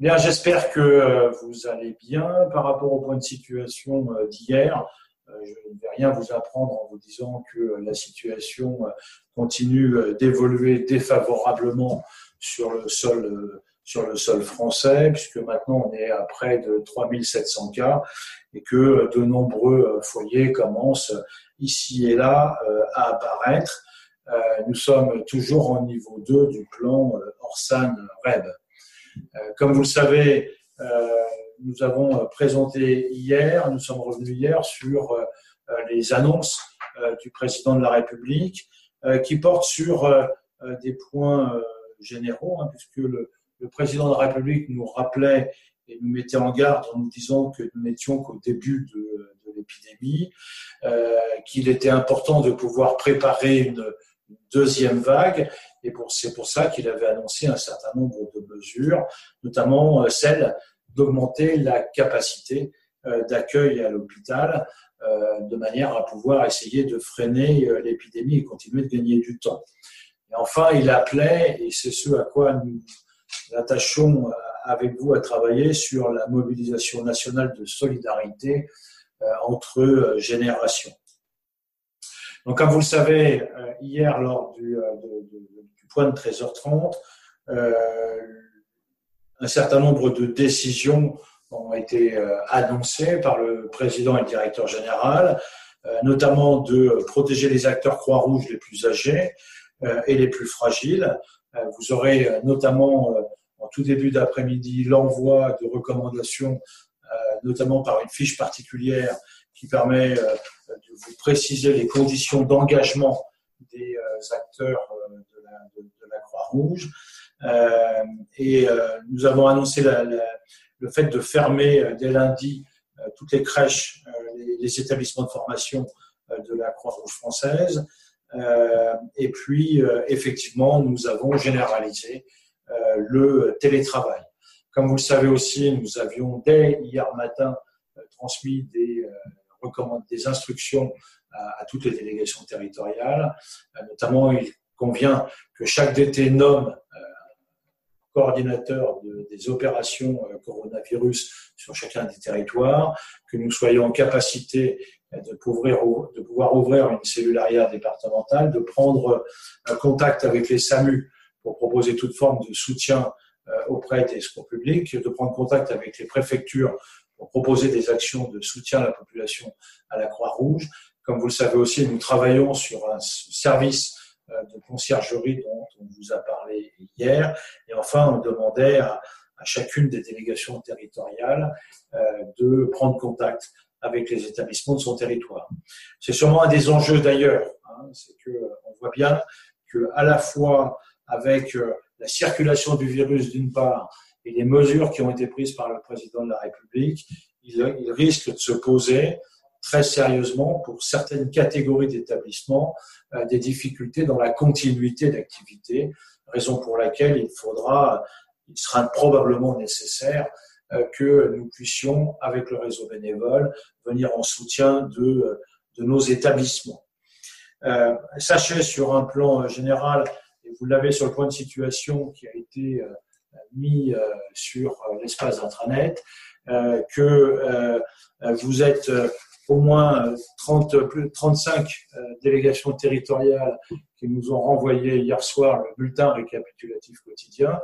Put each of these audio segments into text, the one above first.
Bien, j'espère que vous allez bien par rapport au point de situation d'hier. Je ne vais rien vous apprendre en vous disant que la situation continue d'évoluer défavorablement sur le sol sur le sol français, puisque maintenant on est à près de 3700 cas et que de nombreux foyers commencent ici et là à apparaître. Nous sommes toujours en niveau 2 du plan Orsan-REB. Euh, comme vous le savez, euh, nous avons présenté hier, nous sommes revenus hier sur euh, les annonces du président de la République qui portent sur des points généraux, hein, puisque le, président de la République nous rappelait et nous mettait en garde en nous disant que nous n'étions qu'au début de, l'épidémie, qu'il était important de pouvoir préparer une, deuxième vague. Et c'est pour ça qu'il avait annoncé un certain nombre de mesures, notamment euh, celle d'augmenter la capacité euh, d'accueil à l'hôpital euh, de manière à pouvoir essayer de freiner l'épidémie et continuer de gagner du temps. Enfin, il appelait, et c'est ce à quoi nous attachons avec vous à travailler sur la mobilisation nationale de solidarité entre générations. Donc, comme vous le savez, euh, hier, lors du, euh, point de 13h30, euh, un certain nombre de décisions ont été annoncées par le président et le directeur général, notamment de protéger les acteurs Croix-Rouge les plus âgés et les plus fragiles. Vous aurez notamment en tout début d'après-midi l'envoi de recommandations, notamment par une fiche particulière qui permet vous préciser les conditions d'engagement des euh, acteurs euh, de la, Croix-Rouge. Euh, et nous avons annoncé le fait de fermer dès lundi toutes les crèches, les, établissements de formation de la Croix-Rouge française. et puis, effectivement, nous avons généralisé le télétravail. Comme vous le savez aussi, nous avions dès hier matin transmis des recommande des instructions à, toutes les délégations territoriales. Euh, notamment, il convient que chaque DT nomme euh, coordinateur des opérations euh, coronavirus sur chacun des territoires, que nous soyons en capacité de pouvoir, ouvrir une cellularia départementale, de prendre contact avec les SAMU pour proposer toute forme de soutien auprès des secours publics, de prendre contact avec les préfectures pour proposer des actions de soutien à la population à la Croix-Rouge. Comme vous le savez aussi, nous travaillons sur un service euh, de conciergerie dont on vous a parlé hier. Et enfin, on demandait à, chacune des délégations territoriales euh, de prendre contact avec les établissements de son territoire. C'est sûrement un des enjeux d'ailleurs. Hein, c'est que on voit bien que à la fois avec euh, la circulation du virus d'une part et les mesures qui ont été prises par le président de la République, il, il risque de se poser très sérieusement pour certaines catégories d'établissements euh, des difficultés dans la continuité d'activité, raison pour laquelle il faudra, il sera probablement nécessaire euh, que nous puissions, avec le réseau bénévole, venir en soutien de, nos établissements. Euh, sachez sur un plan général, et vous l'avez sur le point de situation qui a été mis euh, sur euh, l'espace intranet, euh, que vous êtes au moins 30, plus 35 délégations territoriales qui nous ont renvoyé hier soir le bulletin récapitulatif quotidien.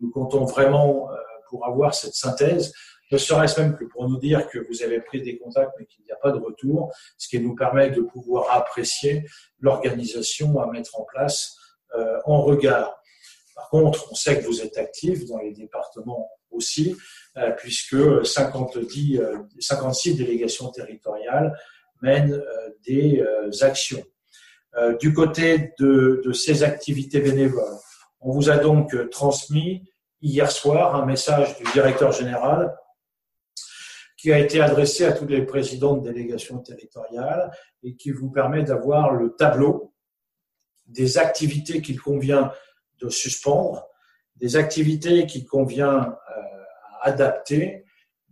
Nous comptons vraiment pour avoir cette synthèse, ne serait-ce même que pour nous dire que vous avez pris des contacts mais qu'il n'y a pas de retour, ce qui nous permet de pouvoir apprécier l'organisation à mettre en place en regard par contre, on sait que vous êtes actif dans les départements aussi, euh, puisque 50, 56 euh, délégations territoriales mènent euh, des actions. Du côté de, de ces activités bénévoles, on vous a donc transmis hier soir un message du directeur général qui a été adressé à tous les présidents de délégations territoriales et qui vous permet d'avoir le tableau des activités qu'il convient de suspendre, des activités qu'il convient euh, adapter,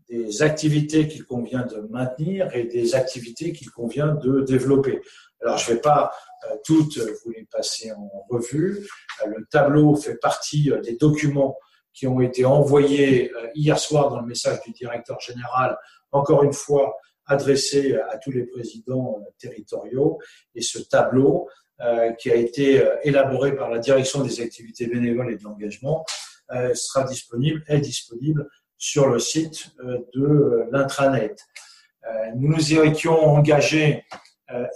des activités qu'il convient de maintenir et des activités qu'il convient de développer. Alors, je ne vais pas euh, toutes vous les passer en revue. Euh, le tableau fait partie des documents qui ont été envoyés hier soir dans le message du directeur général, encore une fois adressé à tous les présidents territoriaux. Et ce tableau, qui a été élaboré par la direction des activités bénévoles et de l'engagement, sera disponible, est disponible sur le site de l'intranet. Nous nous étions engagés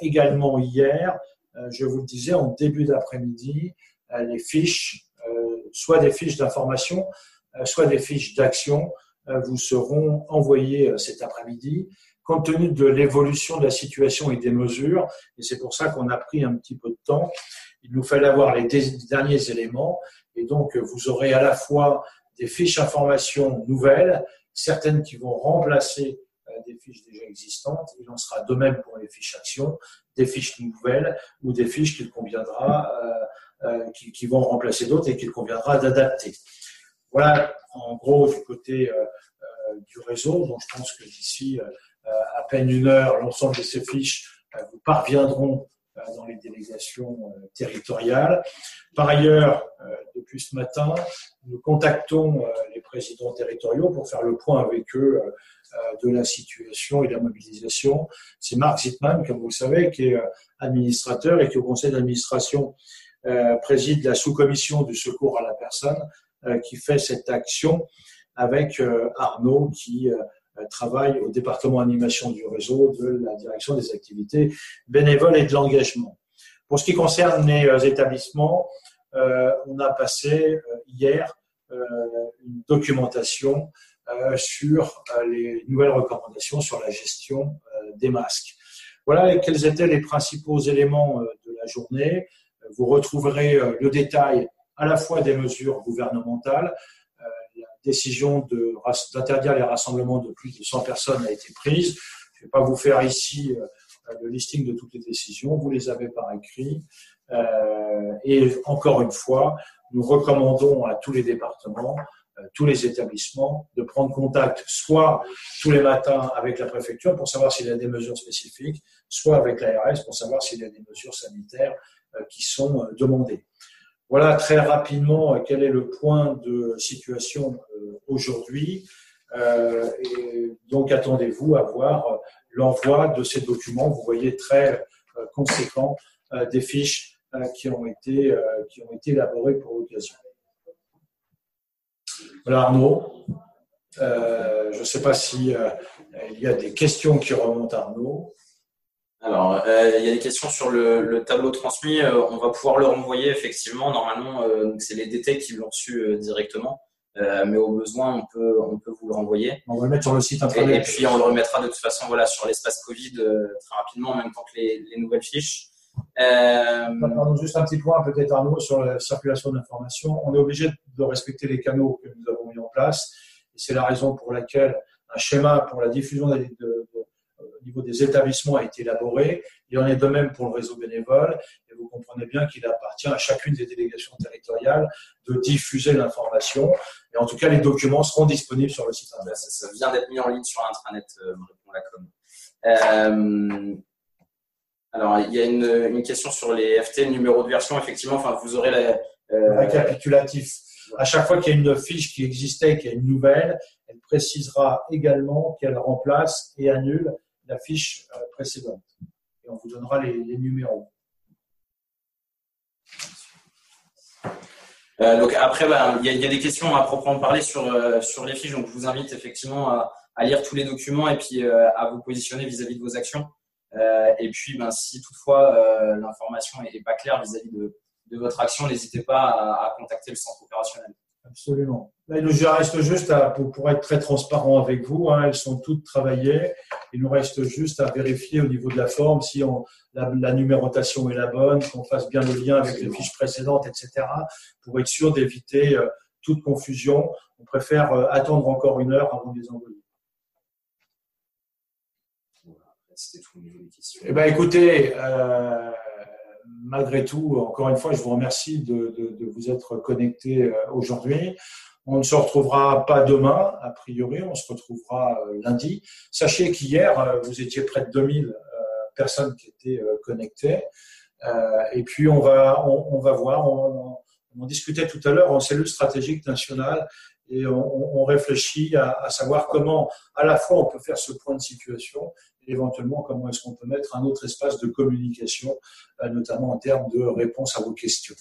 également hier euh, je vous le disais, en début d'après-midi, euh, les fiches, euh, soit des fiches d'information, soit des fiches d'action, vous seront envoyées cet après-midi compte tenu de l'évolution de la situation et des mesures, et c'est pour ça qu'on a pris un petit peu de temps, il nous fallait avoir les derniers éléments, et donc vous aurez à la fois des fiches information nouvelles, certaines qui vont remplacer des fiches déjà existantes. Il en sera de même pour les fiches actions, des fiches nouvelles ou des fiches conviendra, euh, euh, qui, vont remplacer d'autres et qu'il conviendra d'adapter. Voilà, en gros, du côté euh, du réseau. Donc, je pense que d'ici à peine une heure, l'ensemble de ces fiches vous parviendront dans les délégations territoriales. Par ailleurs, depuis ce matin, nous contactons les présidents territoriaux pour faire le point avec eux euh, de la situation et de la mobilisation. C'est Marc Zittmann, comme vous le savez, qui est euh, administrateur et qui au conseil d'administration euh, préside la sous-commission du secours à la personne qui fait cette action avec Arnaud qui travaille au département animation du réseau de la direction des activités bénévoles et de l'engagement. Pour ce qui concerne les établissements, on a passé hier une documentation euh, sur euh, les nouvelles recommandations sur la gestion euh, des masques. Voilà quels étaient les principaux éléments de la journée. Vous retrouverez le détail à la fois des mesures gouvernementales. Décision d'interdire les rassemblements de plus de 100 personnes a été prise. Je ne vais pas vous faire ici le listing de toutes les décisions. Vous les avez par écrit. Et encore une fois, nous recommandons à tous les départements euh, tous les établissements de prendre contact soit tous les matins avec la préfecture pour savoir s'il y a des mesures spécifiques, soit avec l'ARS pour savoir s'il y a des mesures sanitaires euh, qui sont euh, demandées. Voilà très rapidement quel est le point de situation aujourd'hui. donc attendez-vous à voir l'envoi de ces documents. Vous voyez très conséquent des fiches qui ont été qui ont été élaborées pour l'occasion. Voilà Arnaud. Euh, je ne sais pas si euh, il y a des questions qui remontent à Arnaud. Alors, euh, il y a des questions sur le, tableau transmis. on va pouvoir le renvoyer effectivement. Normalement, c'est les DT qui l'ont reçu directement. mais au besoin, on peut, on peut vous le renvoyer. On va le mettre sur le site internet. Et, puis, on le remettra de toute façon voilà, sur l'espace Covid très rapidement, en même temps que les nouvelles fiches. Euh... Pardon, juste un petit point peut-être Arnaud sur la circulation d'informations. On est obligé de respecter les canaux que nous avons mis en place. Et c'est la raison pour laquelle un schéma pour la diffusion de, niveau des établissements a été élaboré. Il en est de même pour le réseau bénévole. Et vous comprenez bien qu'il appartient à chacune des délégations territoriales de diffuser l'information. Et en tout cas, les documents seront disponibles sur le site internet. Ça, vient d'être mis en ligne sur Intranet, euh, la com. Euh, alors, il y a une, question sur les FT, le numéro de version. Effectivement, enfin, vous aurez la. Euh... Récapitulatif. À chaque fois qu'il y a une fiche qui existait, qu'il y a une nouvelle, elle précisera également qu'elle remplace et annule la fiche euh, précédente. Et on vous donnera les, numéros. Euh, donc après, bah, il, y a, des questions à proprement parler sur, euh, sur les fiches. Donc je vous invite effectivement à, lire tous les documents et puis à vous positionner vis à -vis de vos actions. Et puis, ben, si toutefois l'information n'est pas claire vis-à-vis de, votre action, n'hésitez pas à, contacter le centre opérationnel. Absolument. il nous reste juste, à, pour, être très transparent avec vous, hein, elles sont toutes travaillées. Il nous reste juste à vérifier au niveau de la forme si on, la, numérotation est la bonne, qu'on fasse bien le lien avec les fiches précédentes, etc. pour être sûr d'éviter euh, toute confusion. On préfère attendre encore une heure avant de les envoyer. c'était tout au niveau des questions. Eh ben, écoutez, euh, malgré tout, encore une fois, je vous remercie de, vous être connecté euh, aujourd'hui. On ne se retrouvera pas demain, a priori, on se retrouvera euh, lundi. Sachez qu'hier, vous étiez près de 2000 personnes qui étaient connectées. et puis, on va, on, va voir, on, discutait tout à l'heure en cellule stratégique nationale et on, réfléchit à, savoir comment à la fois on peut faire ce point de situation éventuellement comment est-ce qu'on peut mettre un autre espace de communication, euh, notamment en termes de réponse à vos questions.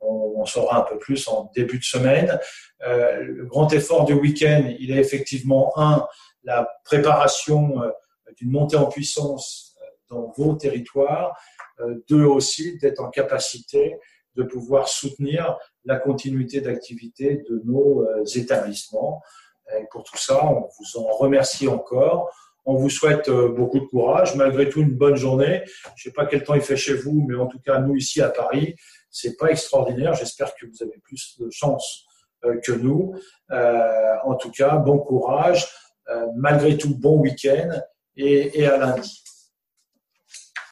On, saura un peu plus en début de semaine. Euh, le grand effort du week-end, il est effectivement un, la préparation euh, d'une montée en puissance dans vos territoires, deux aussi d'être en capacité de pouvoir soutenir la continuité d'activité de nos établissements. Pour tout ça, on vous en remercie encore. On vous souhaite euh, beaucoup de courage. Malgré tout, une bonne journée. Je ne sais pas quel temps il fait chez vous, mais en tout cas, nous ici à Paris, c'est pas extraordinaire. J'espère que vous avez plus de chance euh, que nous. en tout cas, bon courage. malgré tout, bon week-end et à lundi.